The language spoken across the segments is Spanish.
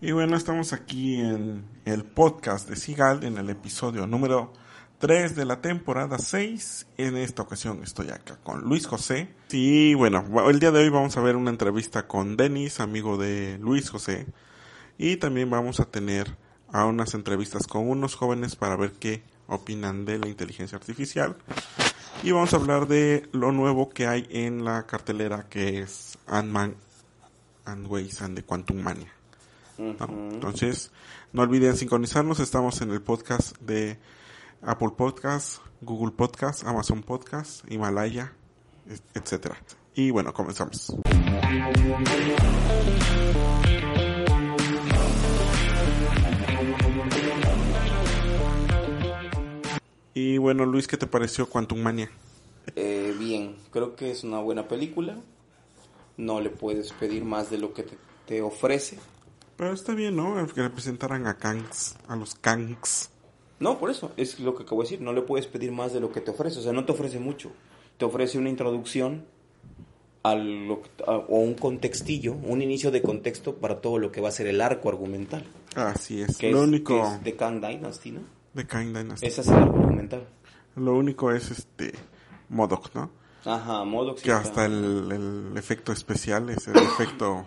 Y bueno, estamos aquí en el podcast de Sigal, en el episodio número 3 de la temporada 6. En esta ocasión estoy acá con Luis José. Y bueno, el día de hoy vamos a ver una entrevista con Denis, amigo de Luis José. Y también vamos a tener a unas entrevistas con unos jóvenes para ver qué opinan de la inteligencia artificial. Y vamos a hablar de lo nuevo que hay en la cartelera que es Ant-Man and Ways and the Quantum Mania. Entonces, no olviden sincronizarnos. Estamos en el podcast de Apple Podcast, Google Podcast, Amazon Podcast, Himalaya, etcétera. Y bueno, comenzamos. Y bueno, Luis, ¿qué te pareció Quantum Mania? Eh, bien, creo que es una buena película. No le puedes pedir más de lo que te, ofrece. Pero está bien, ¿no? Que representaran a Kangs, a los Kangs. No, por eso, es lo que acabo de decir. No le puedes pedir más de lo que te ofrece. O sea, no te ofrece mucho. Te ofrece una introducción a lo, o un contextillo, un inicio de contexto para todo lo que va a ser el arco argumental. Así es. Que lo es, único. que es de Kang Dynasty, ¿no? De Kang Dynasty. Ese es el arco Lo único es este. Modoc, ¿no? Ajá, Modoc. Que hasta el, el, efecto especial, ese efecto.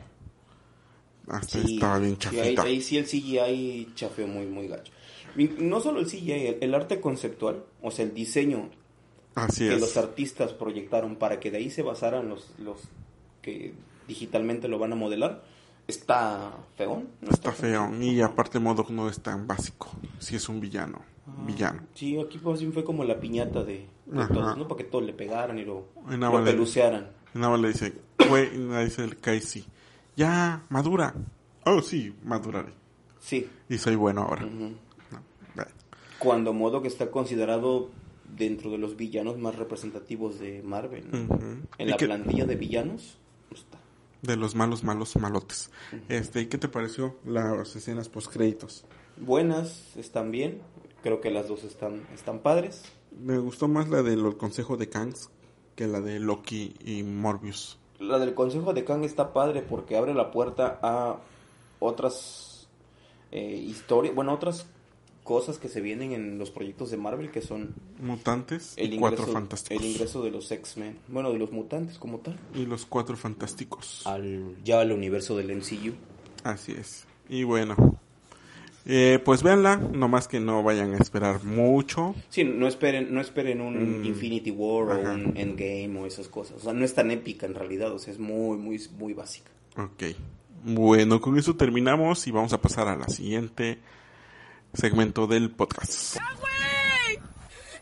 Hasta Sí, estaba bien sí, chafita. ahí, ahí sí el CGI chafeó muy, muy gacho. Y no solo el CGI, el, el arte conceptual, o sea, el diseño Así que es. los artistas proyectaron para que de ahí se basaran los, los que digitalmente lo van a modelar, está feón. ¿no? Está feo. Y aparte Modoc no es tan básico. Si es un villano. Villano. Sí, aquí pues fue como la piñata de, de todos, ¿no? Para que todos le pegaran y lo, nada lo pelucearan. Más le dice, güey, le dice el Casey, ya, madura. Oh, sí, maduraré. Sí. Y soy bueno ahora. No. Cuando Modoc está considerado dentro de los villanos más representativos de Marvel. ¿no? En ¿Y la qué- plantilla de villanos está. De los malos, malos, malotes. Este, ¿y qué te pareció las escenas post créditos? Buenas, están bien. Creo que las dos están, están padres. Me gustó más la del consejo de Kangs que la de Loki y Morbius. La del Consejo de Kang está padre porque abre la puerta a otras eh, historias, bueno, otras cosas que se vienen en los proyectos de Marvel que son Mutantes el y cuatro fantásticos. el ingreso de los X-Men, bueno, de los mutantes como tal, Y los cuatro fantásticos. al, ya al universo del MCU. Así es. Y bueno, eh, pues véanla, nomás que no vayan a esperar mucho. Sí, no esperen, no esperen un Mm. Infinity War Ajá. o un Endgame o esas cosas. O sea, no es tan épica en realidad, o sea, es muy, muy, muy básica. Ok. Bueno, con eso terminamos y vamos a pasar a la siguiente segmento del podcast. ¡Ya, güey!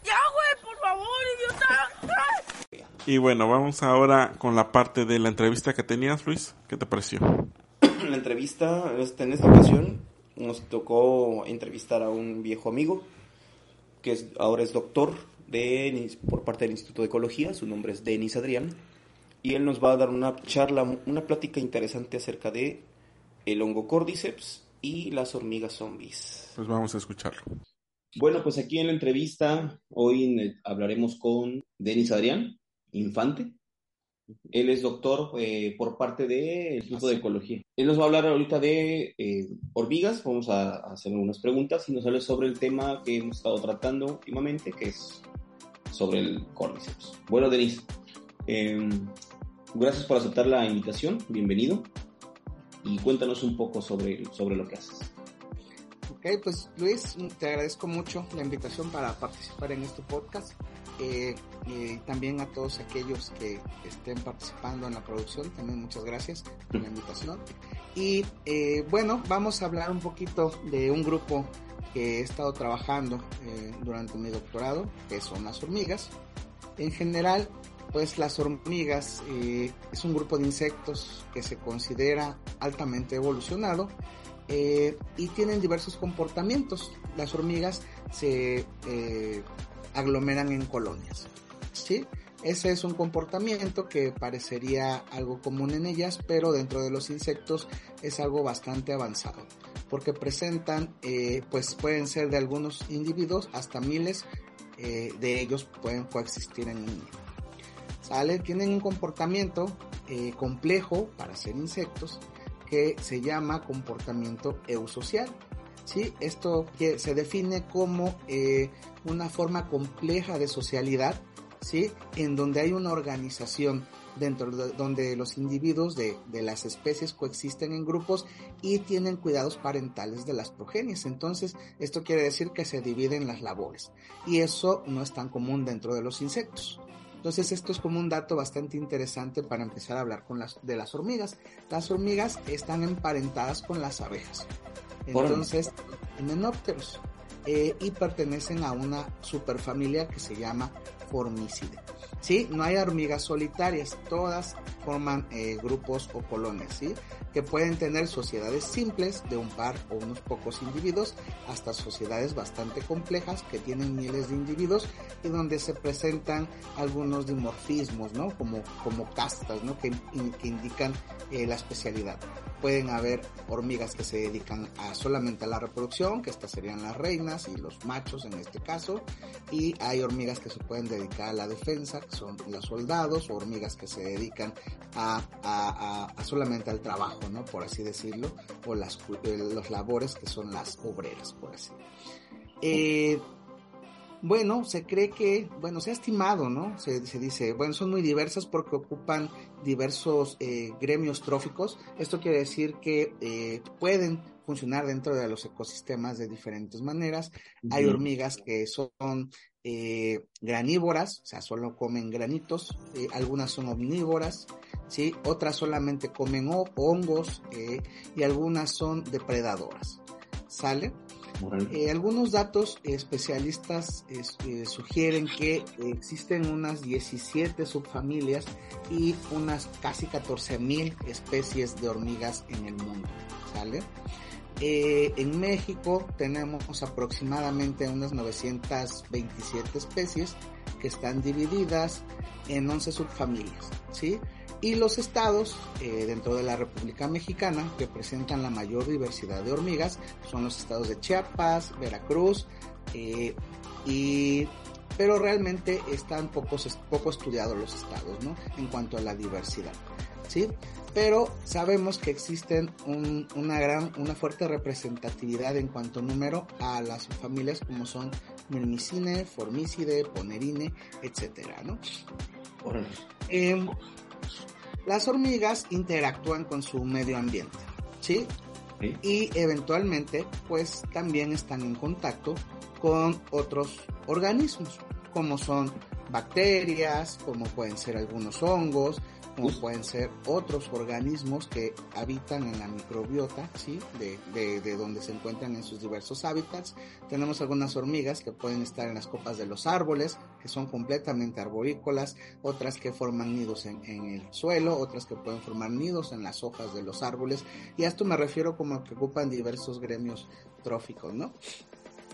¡Ya, güey! ¡Por favor, idiota! Y bueno, vamos ahora con la parte de la entrevista que tenías, Luis. ¿Qué te pareció? La entrevista, este, en esta ocasión, nos tocó entrevistar a un viejo amigo, que es, ahora es doctor de, por parte del Instituto de Ecología, su nombre es Denis Adrián, y él nos va a dar una charla, una plática interesante acerca de el hongo cordyceps y las hormigas zombies. Pues vamos a escucharlo. Bueno, pues aquí en la entrevista hoy hablaremos con Denis Adrián Infante. Él es doctor eh, por parte del Instituto de Ecología. Él nos va a hablar ahorita de eh, hormigas. Vamos a, a hacer unas preguntas y nos habla sobre el tema que hemos estado tratando últimamente, que es sobre el cordyceps. Bueno, Denis, eh, gracias por aceptar la invitación. Bienvenido. Y cuéntanos un poco sobre, sobre lo que haces. Ok, pues Luis, te agradezco mucho la invitación para participar en este podcast. Eh, y también a todos aquellos que estén participando en la producción, también muchas gracias por la invitación. Y eh, bueno, vamos a hablar un poquito de un grupo que he estado trabajando eh, durante mi doctorado, que son las hormigas. En general, pues las hormigas eh, es un grupo de insectos que se considera altamente evolucionado eh, y tienen diversos comportamientos. Las hormigas se eh, aglomeran en colonias, ¿sí? Ese es un comportamiento que parecería algo común en ellas, pero dentro de los insectos es algo bastante avanzado, porque presentan, eh, pues pueden ser de algunos individuos hasta miles eh, de ellos pueden coexistir en un ¿Sale? Tienen un comportamiento eh, complejo para ser insectos que se llama comportamiento eusocial. ¿Sí? Esto que se define como una forma compleja de socialidad ¿sí? En donde hay una organización dentro de donde los individuos de, las especies coexisten en grupos y tienen cuidados parentales de las progenies. Entonces, esto quiere decir que se dividen las labores y eso no es tan común dentro de los insectos. Entonces, esto es como un dato bastante interesante para empezar a hablar con las, de las hormigas. Las hormigas están emparentadas con las abejas. Entonces, menópteros. Eh, y pertenecen a una superfamilia que se llama Formicide. ¿Sí? No hay hormigas solitarias, todas forman eh, grupos o colonias, ¿sí? Que pueden tener sociedades simples de un par o unos pocos individuos hasta sociedades bastante complejas que tienen miles de individuos y donde se presentan algunos dimorfismos, ¿no? Como, como castas, ¿no? Que, que indican eh, la especialidad. Pueden haber hormigas que se dedican a solamente a la reproducción, que estas serían las reinas y los machos en este caso, y hay hormigas que se pueden dedicar a la defensa, que son los soldados, o hormigas que se dedican a, a, solamente al trabajo, ¿no? Por así decirlo, o las eh, los labores que son las obreras, por así. Eh, bueno, se cree que, bueno, se ha estimado, ¿no? Se, dice, bueno, son muy diversas porque ocupan diversos eh, gremios tróficos. Esto quiere decir que eh, pueden funcionar dentro de los ecosistemas de diferentes maneras. Hay hormigas que son eh, granívoras, o sea, solo comen granitos. algunas son omnívoras, ¿sí? Otras solamente comen hongos y algunas son depredadoras. ¿Sale? Eh, algunos datos especialistas eh, sugieren que existen unas 17 subfamilias y unas casi 14.000 especies de hormigas en el mundo. ¿Sale? Eh, en México tenemos aproximadamente unas 927 especies que están divididas en 11 subfamilias, ¿sí? y los estados eh, dentro de la República Mexicana que presentan la mayor diversidad de hormigas son los estados de Chiapas, Veracruz, eh, y, pero realmente están pocos, poco estudiados los estados ¿no? en cuanto a la diversidad. ¿Sí? Pero sabemos que existen una gran, una fuerte representatividad en cuanto a número a las familias como son Mirmicine, Formicide, Ponerine, etcétera, ¿no? Las hormigas interactúan con su medio ambiente, ¿sí? Y eventualmente, pues también están en contacto con otros organismos, como son bacterias, como pueden ser algunos hongos, como pueden ser otros organismos que habitan en la microbiota, ¿sí? De, de, de, donde se encuentran en sus diversos hábitats. Tenemos algunas hormigas que pueden estar en las copas de los árboles, que son completamente arborícolas, otras que forman nidos en, en el suelo, otras que pueden formar nidos en las hojas de los árboles, y a esto me refiero como que ocupan diversos gremios tróficos, ¿no?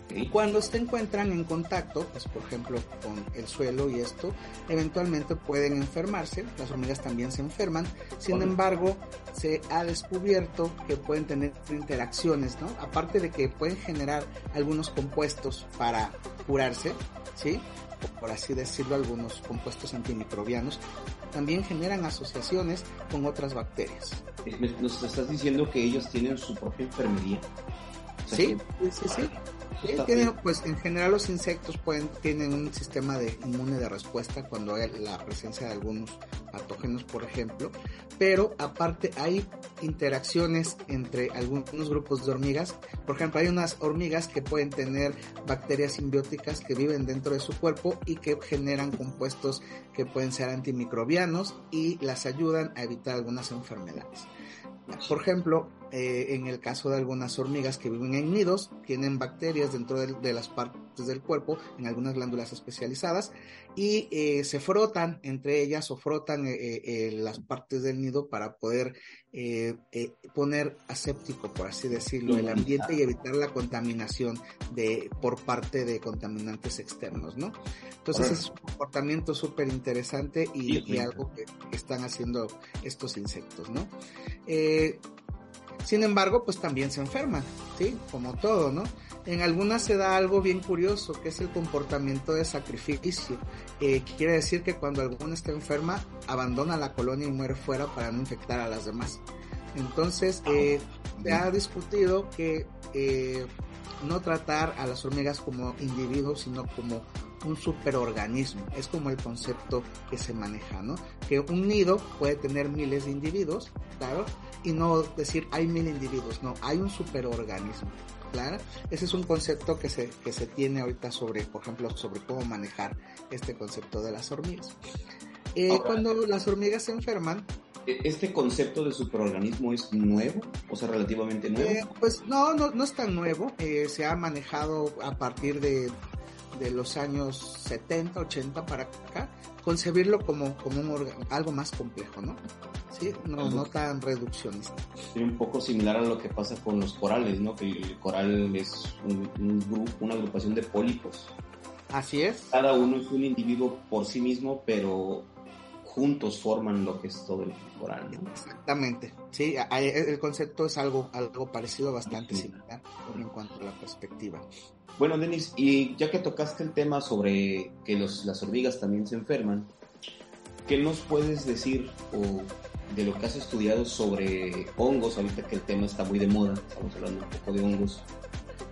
Y cuando se encuentran en contacto, pues por ejemplo con el suelo y esto, eventualmente pueden enfermarse, las hormigas también se enferman, sin embargo se ha descubierto que pueden tener interacciones, ¿no? Aparte de que pueden generar algunos compuestos para curarse, ¿sí? por así decirlo, algunos compuestos antimicrobianos, también generan asociaciones con otras bacterias. Nos estás diciendo que ellos tienen su propia enfermería. sí, sí, sí pues en general los insectos pueden, tienen un sistema de inmune de respuesta cuando hay la presencia de algunos patógenos, por ejemplo, pero aparte hay interacciones entre algunos grupos de hormigas. Por ejemplo, hay unas hormigas que pueden tener bacterias simbióticas que viven dentro de su cuerpo y que generan compuestos que pueden ser antimicrobianos y las ayudan a evitar algunas enfermedades. Por ejemplo, eh, en el caso de algunas hormigas que viven en nidos, tienen bacterias dentro de, las partes del cuerpo, en algunas glándulas especializadas, y eh, se frotan entre ellas o frotan eh, las partes del nido para poder poner aséptico, por así decirlo, el ambiente y evitar la contaminación de, por parte de contaminantes externos, ¿no? Entonces es un comportamiento súper interesante y, algo que, están haciendo estos insectos, ¿no? Sin embargo, pues también se enferman, ¿sí? Como todo, ¿no? En algunas se da algo bien curioso, que es el comportamiento de sacrificio. Eh, quiere decir que cuando alguna está enferma, abandona la colonia y muere fuera para no infectar a las demás. Entonces, eh, se ha discutido que eh, no tratar a las hormigas como individuos, sino como un superorganismo. Es como el concepto que se maneja, ¿no? Que un nido puede tener miles de individuos, claro, y no decir hay mil individuos, no, hay un superorganismo. Claro, ese es un concepto que se, que se tiene ahorita sobre, por ejemplo, sobre cómo manejar este concepto de las hormigas. Eh, cuando las hormigas se enferman, e, ¿Este concepto de superorganismo es nuevo? O sea, relativamente nuevo. Eh, pues no, no, no es tan nuevo. Eh, se ha manejado a partir de de los años 70, 80 para acá, concebirlo como, como un algo más complejo, ¿no? Sí, no, no tan reduccionista. Sería un poco similar a lo que pasa con los corales, ¿no? Que el coral es un, grupo, una agrupación de pólipos. Así es. Cada uno es un individuo por sí mismo, pero juntos forman lo que es todo el coral, ¿no? Exactamente. Sí, el concepto es algo, algo parecido, bastante similar en cuanto a la perspectiva. Bueno, Denis, y ya que tocaste el tema sobre que los, las hormigas también se enferman, ¿qué nos puedes decir o de lo que has estudiado sobre hongos? Ahorita que el tema está muy de moda, estamos hablando un poco de hongos,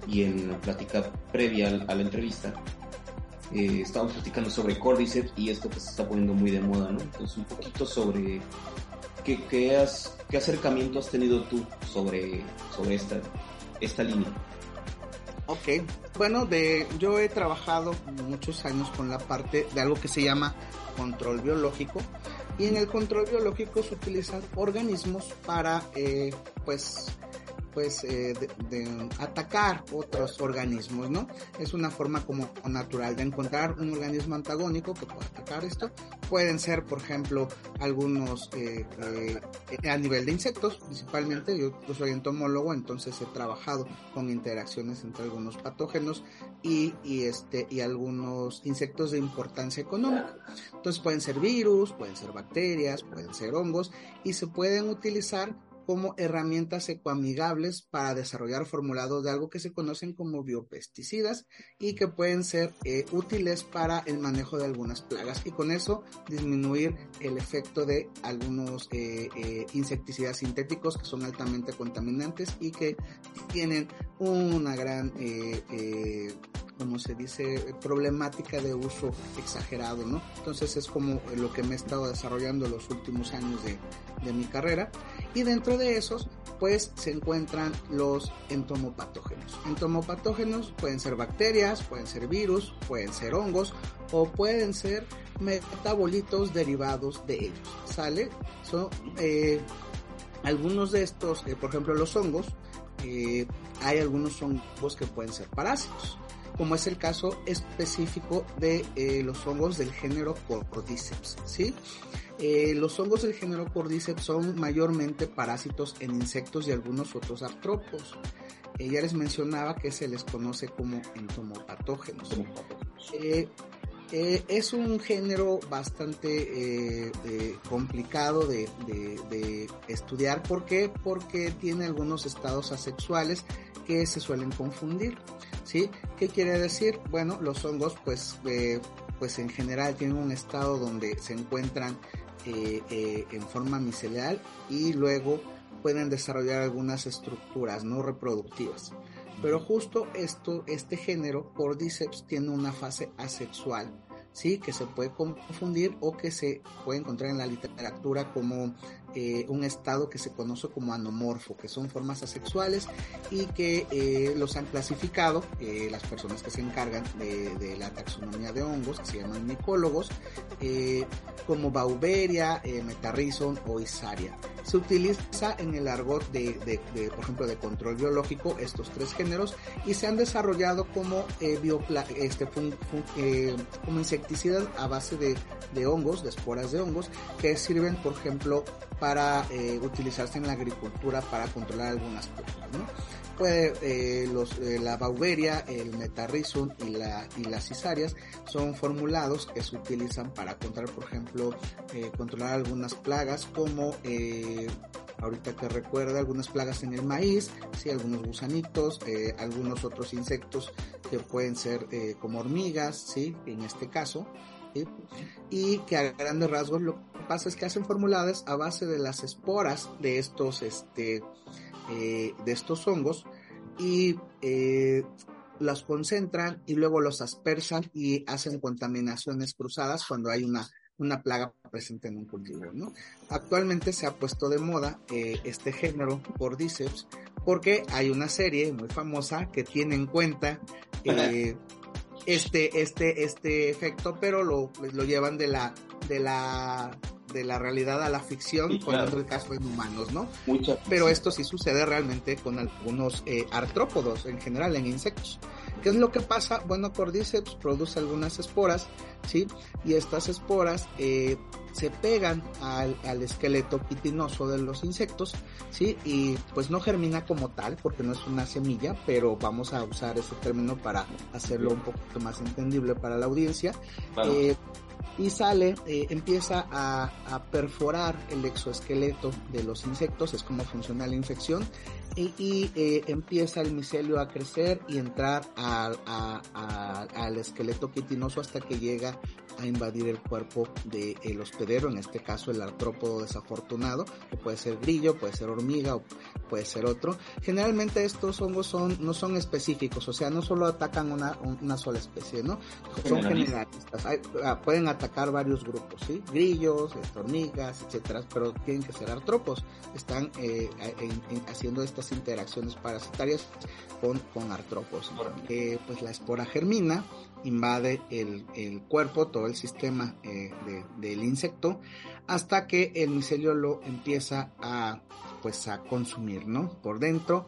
y en la plática previa a la entrevista, eh, estábamos platicando sobre Cordyceps y esto que se está poniendo muy de moda, ¿no? Entonces, un poquito sobre qué, qué, has, qué acercamiento has tenido tú sobre, sobre esta, esta línea. Ok, bueno, de, yo he trabajado muchos años con la parte de algo que se llama control biológico y en el control biológico se utilizan organismos para, eh, pues, pues de, atacar otros organismos, ¿no? Es una forma como natural de encontrar un organismo antagónico que pueda atacar esto. Pueden ser, por ejemplo, algunos eh, eh, a nivel de insectos, principalmente. Yo, soy entomólogo, entonces he trabajado con interacciones entre algunos patógenos y, y este y algunos insectos de importancia económica. Entonces pueden ser virus, pueden ser bacterias, pueden ser hongos y se pueden utilizar como herramientas ecoamigables para desarrollar formulados de algo que se conocen como biopesticidas y que pueden ser eh, útiles para el manejo de algunas plagas y con eso disminuir el efecto de algunos eh, eh, insecticidas sintéticos que son altamente contaminantes y que tienen una gran como se dice, problemática de uso exagerado, ¿no? Entonces es como lo que me he estado desarrollando los últimos años de, mi carrera. Y dentro de esos, pues se encuentran los entomopatógenos. Entomopatógenos pueden ser bacterias, pueden ser virus, pueden ser hongos o pueden ser metabolitos derivados de ellos. ¿Sale? Son eh, algunos de estos, eh, por ejemplo, los hongos, eh, hay algunos hongos que pueden ser parásitos como es el caso específico de eh, los hongos del género Cordyceps, ¿sí? Eh, los hongos del género Cordyceps son mayormente parásitos en insectos y algunos otros artrópodos. Eh, ya les mencionaba que se les conoce como entomopatógenos. es un género bastante complicado de, de, estudiar. ¿Por qué? Porque tiene algunos estados asexuales que se suelen confundir. ¿sí? ¿Qué quiere decir? Bueno, los hongos, pues, eh, pues en general tienen un estado donde se encuentran eh, eh, en forma micelar y luego pueden desarrollar algunas estructuras no reproductivas. Pero justo esto, este género, Cordyceps, tiene una fase asexual ¿sí? que se puede confundir o que se puede encontrar en la literatura como eh, un estado que se conoce como anomorfo, que son formas asexuales y que eh, los han clasificado eh, las personas que se encargan de, la taxonomía de hongos, que se llaman micólogos, como Bauberia, Metarrhizon o Isaria. se utiliza en el argot de, de, por ejemplo, de control biológico estos tres géneros y se han desarrollado como, este, como insecticidas a base de, de, hongos, de esporas de hongos, que sirven, por ejemplo, para eh, utilizarse en la agricultura para controlar algunas plagas, ¿no? Puede, eh, los, eh, la bauberia, el metarrhizum y, la, y las cisarias son formulados que se utilizan para controlar, por ejemplo, eh, controlar algunas plagas como eh, ahorita que recuerda algunas plagas en el maíz, sí, algunos gusanitos, eh, algunos otros insectos que pueden ser eh, como hormigas, sí, en este caso, ¿sí? y que a grandes rasgos lo que pasa es que hacen formuladas a base de las esporas de estos, este, eh, de estos hongos y eh, las concentran y luego los aspersan y hacen contaminaciones cruzadas cuando hay una, una plaga presente en un cultivo. ¿no? Actualmente se ha puesto de moda eh, este género Cordyceps porque hay una serie muy famosa que tiene en cuenta eh, este, este, este efecto, pero lo, lo llevan de la, de la de la realidad a la ficción, Sí, claro. el caso en humanos, ¿no? Mucha- Pero esto sí sucede realmente con algunos eh, artrópodos, en general, en insectos. ¿Qué es lo que pasa? Bueno, Cordyceps produce algunas esporas, ¿sí? Y estas esporas eh, se pegan al, al esqueleto quitinoso de los insectos, ¿sí? Y pues no germina como tal, porque no es una semilla, pero vamos a usar ese término para hacerlo un poquito más entendible para la audiencia. Eh, y sale, eh, empieza a, perforar el exoesqueleto de los insectos, es como funciona la infección, y, eh, empieza el micelio a crecer y entrar al esqueleto quitinoso hasta que llega a invadir el cuerpo del el hospedero, en este caso el artrópodo desafortunado, que puede ser grillo, puede ser hormiga o puede ser otro. Generalmente estos hongos son, no son específicos, o sea, no solo atacan una, una sola especie, ¿no? Son Generalistas. Hay- ah, pueden atacar varios grupos, ¿sí? Grillos, este, hormigas, etcétera, pero tienen que ser artrópodos. Están eh, en- en- haciendo estas interacciones parasitarias con, con artrópodos. Eh, pues la espora germina, invade el, el cuerpo, todo el sistema eh, de- del insecto, hasta que el micelio lo empieza a, pues, a consumir, ¿no? Por dentro.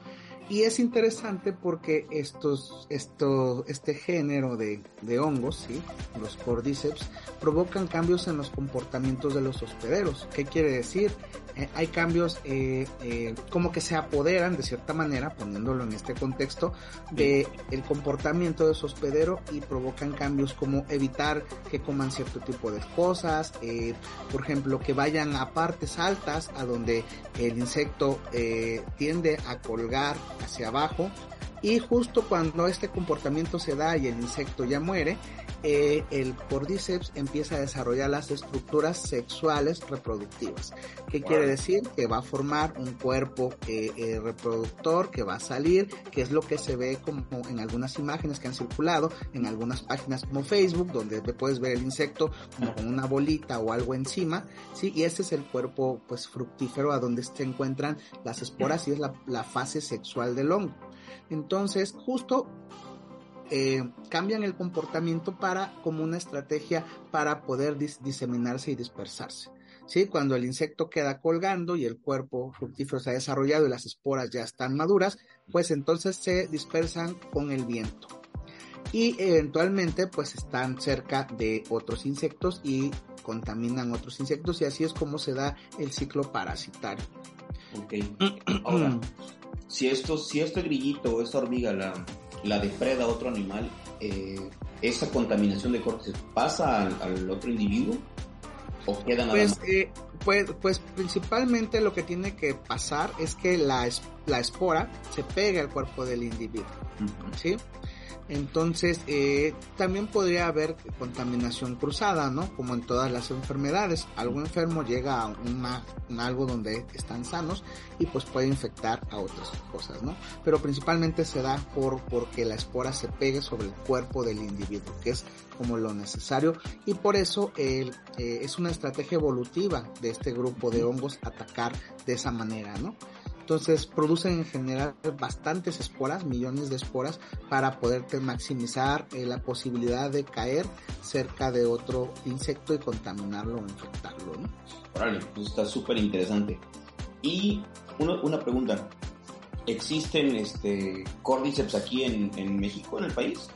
Y es interesante porque estos, esto, este género de, de hongos, ¿sí? los cordyceps, provocan cambios en los comportamientos de los hospederos. ¿Qué quiere decir? Eh, hay cambios eh, eh, como que se apoderan de cierta manera, poniéndolo en este contexto, de el comportamiento de su hospedero y provocan cambios como evitar que coman cierto tipo de cosas, eh, por ejemplo, que vayan a partes altas a donde el insecto eh, tiende a colgar hacia abajo y justo cuando este comportamiento se da y el insecto ya muere, eh, el cordyceps empieza a desarrollar las estructuras sexuales reproductivas. ¿Qué Wow. quiere decir? Que va a formar un cuerpo eh, eh, reproductor que va a salir, que es lo que se ve como en algunas imágenes que han circulado, en algunas páginas como Facebook, donde puedes ver el insecto como con una bolita o algo encima, ¿sí? Y ese es el cuerpo pues fructífero a donde se encuentran las esporas y es la, la fase sexual del hongo. Entonces, justo eh, cambian el comportamiento para como una estrategia para poder dis- diseminarse y dispersarse. ¿Sí? Cuando el insecto queda colgando y el cuerpo fructífero se ha desarrollado y las esporas ya están maduras, pues entonces se dispersan con el viento. Y eventualmente pues están cerca de otros insectos y contaminan otros insectos y así es como se da el ciclo parasitario. Ok. Ahora, si esto, si este grillito o esta hormiga la, la depreda otro animal, eh, ¿esa contaminación de cortes pasa al, al otro individuo? ¿O queda nada Pues, más? eh, pues, pues principalmente lo que tiene que pasar es que la, es- la espora se pegue al cuerpo del individuo. ¿sí? Entonces, eh, también podría haber contaminación cruzada, ¿no? Como en todas las enfermedades. Algo enfermo llega a un algo donde están sanos y pues puede infectar a otras cosas, ¿no? Pero principalmente se da por, porque la espora se pegue sobre el cuerpo del individuo, que es como lo necesario y por eso eh, es una estrategia evolutiva de este grupo de hongos atacar de esa manera, ¿no? Entonces producen en general bastantes esporas, millones de esporas, para poder maximizar eh, la posibilidad de caer cerca de otro insecto y contaminarlo o infectarlo, ¿no? Órale, pues está súper interesante. Y una, una pregunta, ¿existen este, cordyceps aquí en, en México, en el país?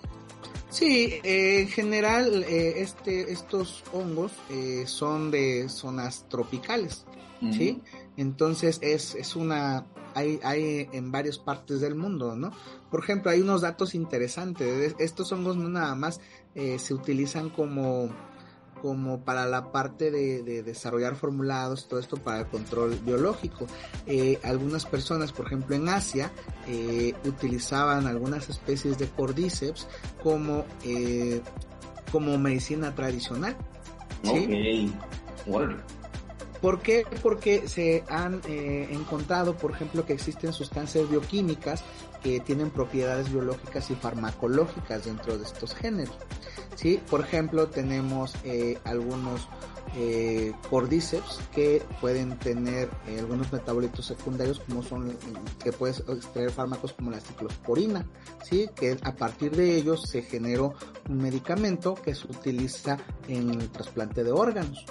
Sí, eh, en general eh, este, estos hongos eh, son de zonas tropicales, ¿sí? Entonces es, es una, hay, hay en varias partes del mundo, ¿no? Por ejemplo, hay unos datos interesantes. Estos hongos no nada más se utilizan como como para la parte de, desarrollar formulados, todo esto para el control biológico. Eh, algunas personas, por ejemplo en Asia, eh, utilizaban algunas especies de cordyceps como, eh, como medicina tradicional. ¿sí? ¿Por qué? Porque se han encontrado, por ejemplo, que existen sustancias bioquímicas que tienen propiedades biológicas y farmacológicas dentro de estos géneros. ¿sí? Por ejemplo, tenemos eh, algunos eh, cordyceps que pueden tener eh, algunos metabolitos secundarios como son que puedes extraer fármacos como la ciclosporina, ¿sí? que a partir de ellos se generó un medicamento que se utiliza en el trasplante de órganos.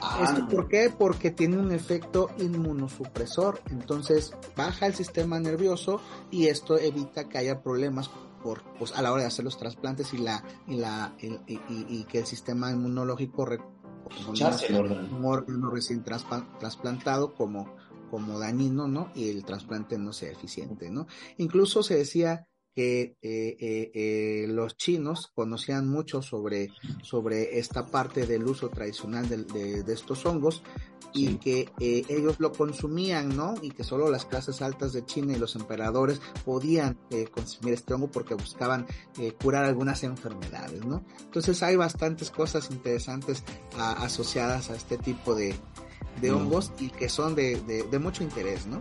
Ah, ¿Esto por qué? Porque tiene un efecto inmunosupresor, entonces baja el sistema nervioso y esto evita que haya problemas por, pues, a la hora de hacer los trasplantes y la y la y, que el sistema inmunológico un órgano recién trasplantado como como dañino, ¿no? Y el trasplante no sea eficiente, ¿no? Incluso se decía que eh, eh, eh, los chinos conocían mucho sobre, sobre esta parte del uso tradicional de, de, estos hongos y que ellos lo consumían, ¿no? Y que solo las clases altas de China y los emperadores podían consumir este hongo porque buscaban curar algunas enfermedades, ¿no? Entonces hay bastantes cosas interesantes asociadas a este tipo de, de mm. hongos y que son de, de mucho interés, ¿no?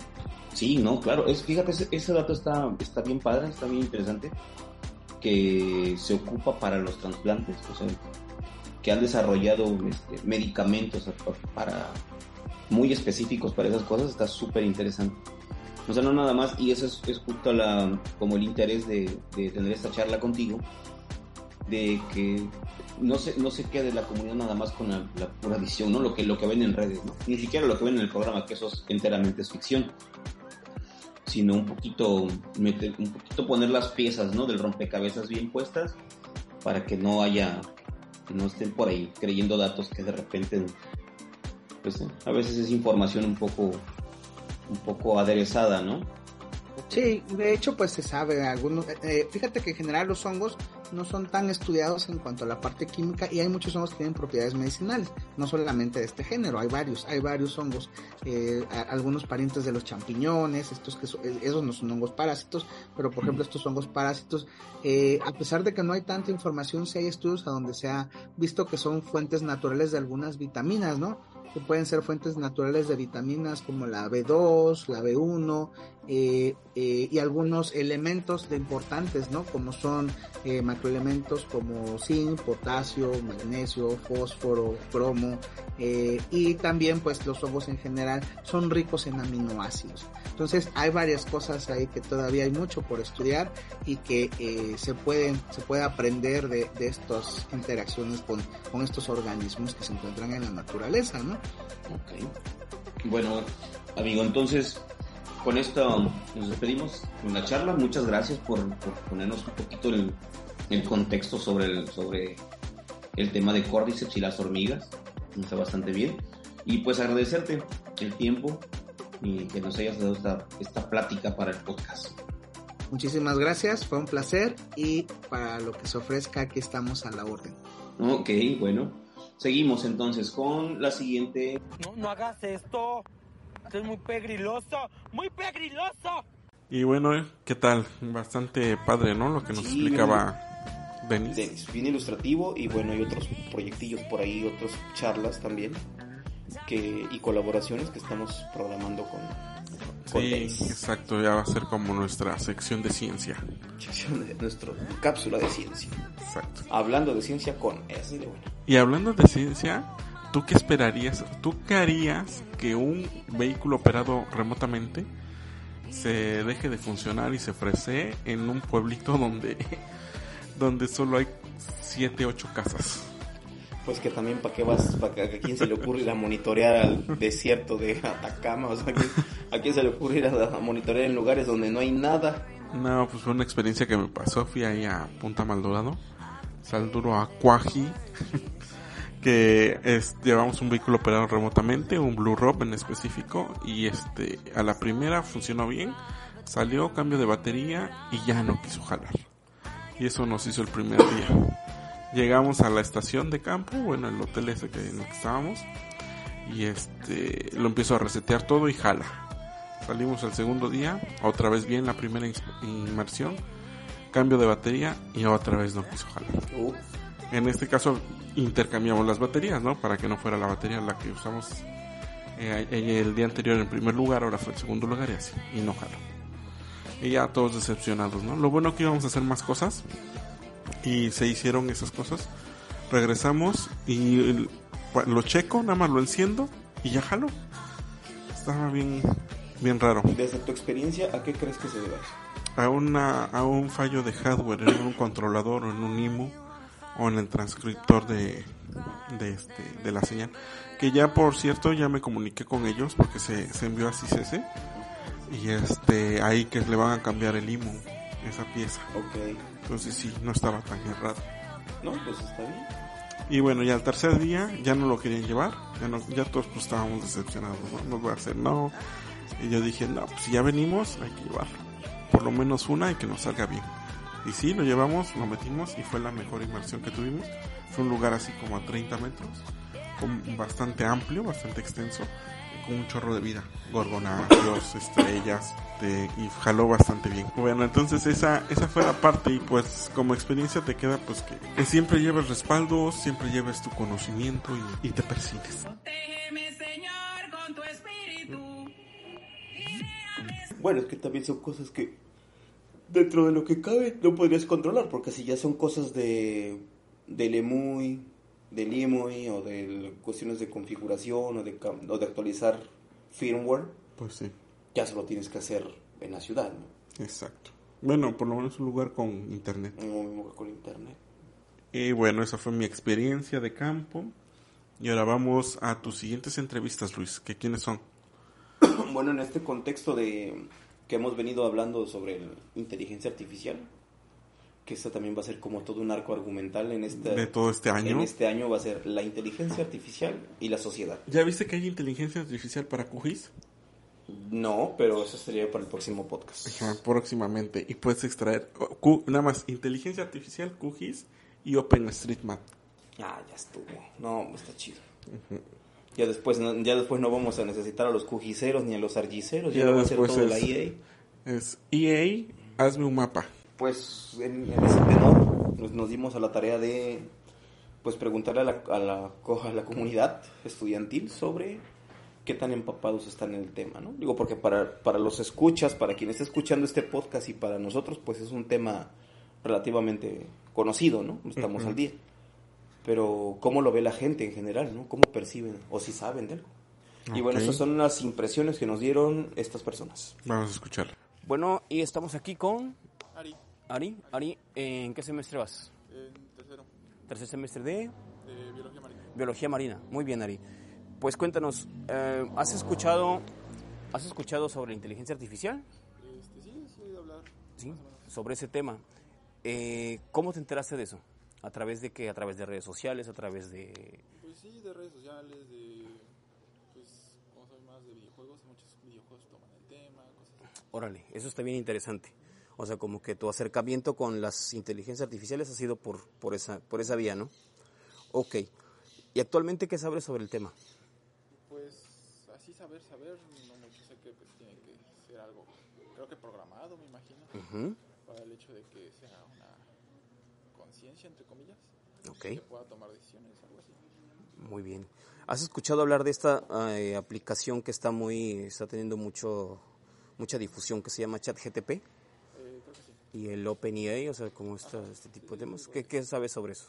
Sí, no, claro. Es, fíjate, ese, dato está, está bien padre, está bien interesante. Que se ocupa para los trasplantes, o sea, que han desarrollado este, medicamentos para muy específicos para esas cosas, está súper interesante. O sea, no nada más, y eso es, justo la, como el interés de, tener esta charla contigo, de que no se, no se quede la comunidad nada más con la, pura visión, ¿no? Lo que, lo que ven en redes, ¿no? Ni siquiera lo que ven en el programa, que eso es, enteramente es ficción sino un poquito, meter, un poquito poner las piezas, ¿no? Del rompecabezas bien puestas para que no haya, no estén por ahí creyendo datos que de repente, pues a veces es información un poco, un poco aderezada, ¿no? Sí, de hecho pues se sabe algunos, eh, eh, fíjate que en general los hongos no son tan estudiados en cuanto a la parte química y hay muchos hongos que tienen propiedades medicinales, no solamente de este género, hay varios, hay varios hongos, eh, algunos parientes de los champiñones, estos que esos no son hongos parásitos, pero por ejemplo estos hongos parásitos, a pesar de que no hay tanta información, sí hay estudios a donde se ha visto que son fuentes naturales de algunas vitaminas, ¿no? Que pueden ser fuentes naturales de vitaminas como la B2, la B1 eh, eh, y algunos elementos de importantes, ¿no? Como son eh, macroelementos como zinc, potasio, magnesio, fósforo, cromo y también pues los hongos en general son ricos en aminoácidos. Entonces hay varias cosas ahí que todavía hay mucho por estudiar y que se pueden se puede aprender de, de estas interacciones con, con estos organismos que se encuentran en la naturaleza, ¿no? Ok. Bueno, amigo, entonces con esto nos despedimos con la charla. Muchas gracias por, ponernos un poquito el, el, contexto sobre el, sobre el tema de Cordyceps y las hormigas. Está bastante bien. Y pues agradecerte el tiempo y que nos hayas dado esta, esta plática para el podcast. Muchísimas gracias, fue un placer y para lo que se ofrezca aquí estamos a la orden. Ok, bueno. Seguimos entonces con la siguiente. No, no hagas esto. Esto es muy pegriloso, muy pegriloso. Y bueno, ¿qué tal? Bastante padre, ¿no? Lo que nos explicaba Denis. Denis, bien ilustrativo y bueno, hay otros proyectillos por ahí, otras charlas también que y colaboraciones que estamos programando con, Sí, exacto, ya va a ser como nuestra sección de ciencia. Sección de nuestra cápsula de ciencia. Exacto. Hablando de ciencia con S de bueno. Y hablando de ciencia, ¿tú qué esperarías? ¿Tú qué harías que un vehículo operado remotamente se deje de funcionar y se ofrece en un pueblito donde, donde solo hay 7, 8 casas? Pues que también para qué vas, para a quién se le ocurre ir a monitorear al desierto de Atacama, o sea, ¿a quién, se le ocurre ir a, a monitorear en lugares donde no hay nada? No, pues fue una experiencia que me pasó. Fui ahí a Punta Maldonado, Salduro a Cuaji, que llevamos un vehículo operado remotamente, un Blue Rob en específico, y este, a la primera funcionó bien, salió cambio de batería y ya no quiso jalar. Y eso nos hizo el primer día. Llegamos a la estación de campo, bueno, el hotel ese que en el que estábamos, y este, lo empiezo a resetear todo y jala. Salimos el segundo día, otra vez bien la primera inmersión, cambio de batería y otra vez no quiso jalar. En este caso intercambiamos las baterías, ¿no? Para que no fuera la batería la que usamos eh, el día anterior en primer lugar, ahora fue en segundo lugar y así, y no jaló. Y ya todos decepcionados, ¿no? Lo bueno que íbamos a hacer más cosas y se hicieron esas cosas. Regresamos y lo checo, nada más lo enciendo y ya jaló. Estaba bien, bien raro. desde tu experiencia, ¿a qué crees que se debe? a, una, a un fallo de hardware en un controlador o en un IMU o en el transcriptor de, de, este, de la señal. Que ya, por cierto, ya me comuniqué con ellos porque se, se envió a CCC y este, ahí que le van a cambiar el IMU, esa pieza. Ok. Entonces sí, no estaba tan errado. No, pues está bien. Y bueno, ya el tercer día ya no lo querían llevar, ya, no, ya todos pues, estábamos decepcionados, ¿no? Nos va a hacer no. Y yo dije, no, pues si ya venimos, hay que llevarlo. Por lo menos una y que nos salga bien. Y sí, lo llevamos, lo metimos y fue la mejor inmersión que tuvimos. Fue un lugar así como a 30 metros, con bastante amplio, bastante extenso, con un chorro de vida. Gorgonáceos, estrellas, de- y jaló bastante bien. Bueno, entonces esa, esa fue la parte y pues como experiencia te queda pues que, que siempre lleves respaldo, siempre lleves tu conocimiento y, y te persigues. Protégeme, Señor, con tu espíritu. Bueno, es que también son cosas que dentro de lo que cabe no podrías controlar, porque si ya son cosas de del EMUI, del IMUI o de cuestiones de configuración o de, o de actualizar firmware, Pues sí, ya se lo tienes que hacer en la ciudad, ¿no? exacto. Bueno, por lo menos un lugar con internet. Mismo que con internet. Y bueno, esa fue mi experiencia de campo. Y ahora vamos a tus siguientes entrevistas, Luis. ¿Que quiénes son? Bueno, en este contexto de que hemos venido hablando sobre inteligencia artificial, que esto también va a ser como todo un arco argumental en este, De todo este año. en este año va a ser la inteligencia artificial y la sociedad. ¿Ya viste que hay inteligencia artificial para QGIS? No, pero eso sería para el próximo podcast. Ajá, próximamente. Y puedes extraer oh, Q- nada más inteligencia artificial, QGIS y OpenStreetMap. Ah, ya estuvo. No, está chido. Ya después, no, ya después no vamos a necesitar a los cujiceros ni a los argiceros, ya, Ya va a después todo es- la EA. Es EA, hazme un mapa. Pues en, en ese tenor nos, nos dimos a la tarea de pues preguntarle a la, a, la, co- a la comunidad estudiantil sobre qué tan empapados están en el tema, ¿no? Digo, porque para, para los escuchas, para quien está escuchando este podcast y para nosotros, pues es un tema relativamente conocido, ¿no? Estamos al día. Pero cómo lo ve la gente en general, ¿no? ¿Cómo perciben o si saben de algo? Y bueno, esas son las impresiones que nos dieron estas personas. Vamos a escuchar. Bueno, y estamos aquí con Ari, Ari. ¿en qué semestre vas? en tercero, Tercer semestre de de biología marina. Biología Marina. Muy bien, Ari. Pues cuéntanos, eh, ¿has escuchado has escuchado sobre la inteligencia artificial? Este, sí, sí, he oído hablar. Sí, sobre ese tema. Eh, ¿Cómo te enteraste de eso? ¿A través de qué? ¿A través de redes sociales? ¿A través de...? Pues sí, de redes sociales, de. Pues, como soy más de videojuegos, muchos videojuegos toman el tema, cosas así. Órale, eso está bien interesante. O sea, como que tu acercamiento con las inteligencias artificiales ha sido por, por, esa, por esa vía, ¿no? Ok. ¿Y actualmente qué sabes sobre el tema? Pues, así saber, saber, no mucho. Sé que pues, tiene que ser algo, creo que programado, me imagino, para el hecho de que sea una conciencia, entre comillas, Ok, que pueda tomar decisiones, algo así. muy bien. ¿Has escuchado hablar de esta eh, aplicación que está muy está teniendo mucho mucha difusión que se llama ChatGTP Eh, creo que sí. Y el OpenAI, o sea, como esta, este tipo de temas? ¿Qué, ¿Qué sabes sobre eso?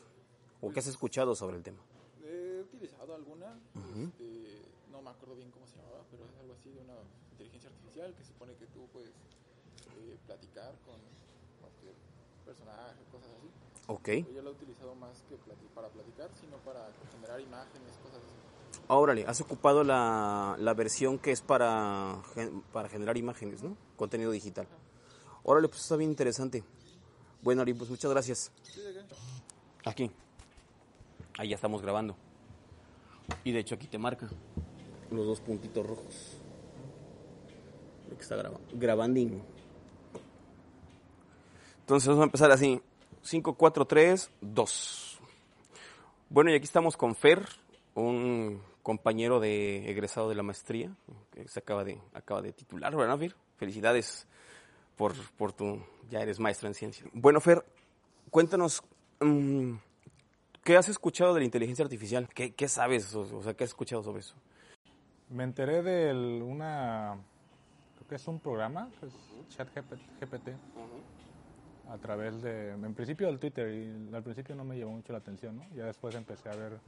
¿O qué has escuchado sobre el tema? He utilizado alguna, este, no me acuerdo bien cómo se llamaba, pero es algo así de una inteligencia artificial que supone que tú puedes eh, platicar con cualquier personaje, cosas así. Ok. Yo lo he utilizado más que para platicar, sino para generar imágenes, cosas así. Órale, has ocupado la, la versión que es para, para generar imágenes, ¿no? Contenido digital. Órale, pues está bien interesante. Bueno, Ari, pues muchas gracias. Aquí. Ahí ya estamos grabando. Y de hecho aquí te marca los dos puntitos rojos. Lo que está grabando. Entonces vamos a empezar así. 5, 4, 3, 2. Bueno, y aquí estamos con Fer, un compañero de egresado de la maestría, que se acaba de, acaba de titular, ¿verdad, Fer? Felicidades por, por tu, ya eres maestra en ciencia. Bueno, Fer, cuéntanos, mm, ¿qué has escuchado de la inteligencia artificial? ¿Qué, qué sabes? O, sea, ¿qué has escuchado sobre eso? Me enteré de el- una, creo que es un programa, que es ChatGPT, a través de, en principio del Twitter, y al principio no me llamó mucho la atención, ¿no? Ya después empecé a ver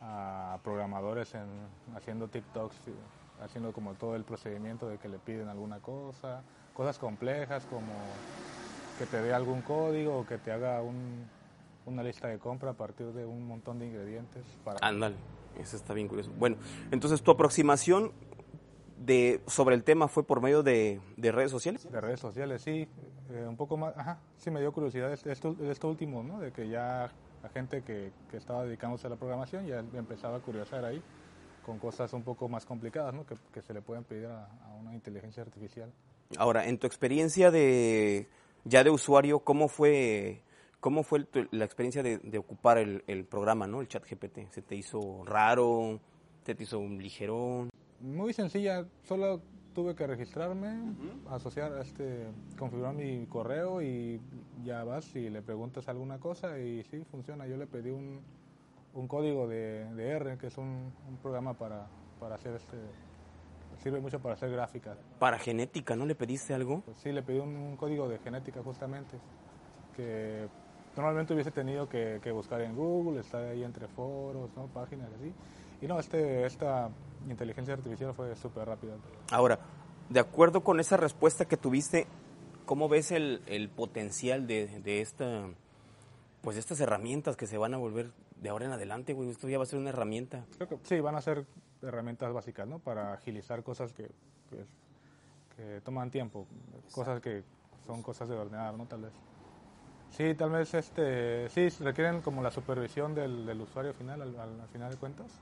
a programadores en, haciendo TikToks, y haciendo como todo el procedimiento de que le piden alguna cosa, cosas complejas como que te dé algún código o que te haga un- una lista de compra a partir de un montón de ingredientes para... Ándale, eso está bien curioso. Bueno, entonces tu aproximación de, sobre el tema fue por medio de, de redes sociales. De redes sociales, sí, eh, un poco más, ajá, sí me dio curiosidad esto, esto, esto último, ¿no? De que ya la gente que, que estaba dedicándose a la programación ya empezaba a curiosar ahí con cosas un poco más complicadas, ¿no? Que, que se le pueden pedir a, a una inteligencia artificial. Ahora, en tu experiencia de ya de usuario, ¿cómo fue cómo fue tu- la experiencia de, de ocupar el, el programa, ¿no? El chat GPT. ¿Se te hizo raro? ¿Se te hizo un ligerón? Muy sencilla, solo tuve que registrarme, asociar, este, configurar mi correo y ya vas y le preguntas alguna cosa y sí, funciona. Yo le pedí un, un código de, de R, que es un, un programa para, para hacer este, sirve mucho para hacer gráficas. Para genética, ¿no le pediste algo? Pues sí, le pedí un, un código de genética justamente, que normalmente hubiese tenido que, que buscar en Google, estar ahí entre foros, ¿no? páginas así. Y no, este, esta inteligencia artificial fue súper rápida. Ahora, de acuerdo con esa respuesta que tuviste, ¿cómo ves el, el potencial de, de esta pues estas herramientas que se van a volver de ahora en adelante, güey? Esto ya va a ser una herramienta. Creo que sí, van a ser herramientas básicas, ¿no? Para agilizar cosas que, que, toman tiempo, cosas que son cosas de ordenar, ¿no? Tal vez. Sí, tal vez este, sí, requieren como la supervisión del, usuario final, al, al- al final de cuentas,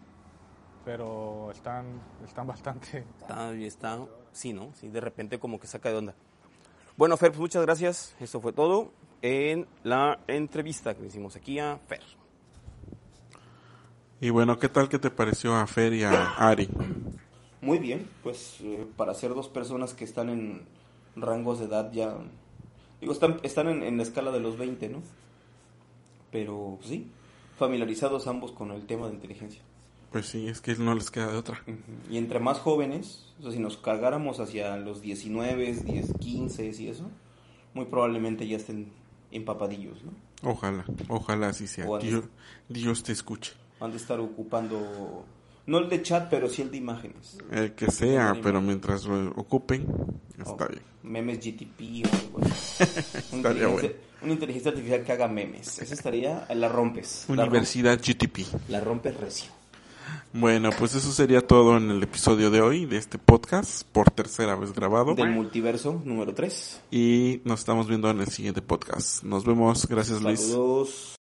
pero están, están bastante... Está, sí, ¿no? Sí, de repente como que saca de onda. Bueno, Fer, pues muchas gracias. Esto fue todo en la entrevista que hicimos aquí a Fer. Y bueno, ¿qué tal que te pareció a Fer y a Ari? Muy bien, pues eh, para ser dos personas que están en rangos de edad ya... Digo, están, están en, en la escala de los 20, ¿no? Pero pues, sí, familiarizados ambos con el tema de inteligencia. Pues sí, es que no les queda de otra. Y entre más jóvenes, o sea, si nos cargáramos hacia los 19, 10, 15 y eso, muy probablemente ya estén empapadillos, ¿no? Ojalá, ojalá así sea. Dios, Dios te escuche. Han de esestar ocupando, no el de chat, pero sí el de imágenes. El que sea, pero mientras lo ocupen, está O bien. Memes GTP o algo así. una, Estaría inteligencia, una inteligencia artificial que haga memes. Esa estaría, la rompes. La Universidad GTP. la rompes recio. Bueno, pues eso sería todo en el episodio de hoy de este podcast, por tercera vez grabado. Del multiverso número 3. Y nos estamos viendo en el siguiente podcast. Nos vemos. Gracias, Luis. Saludos.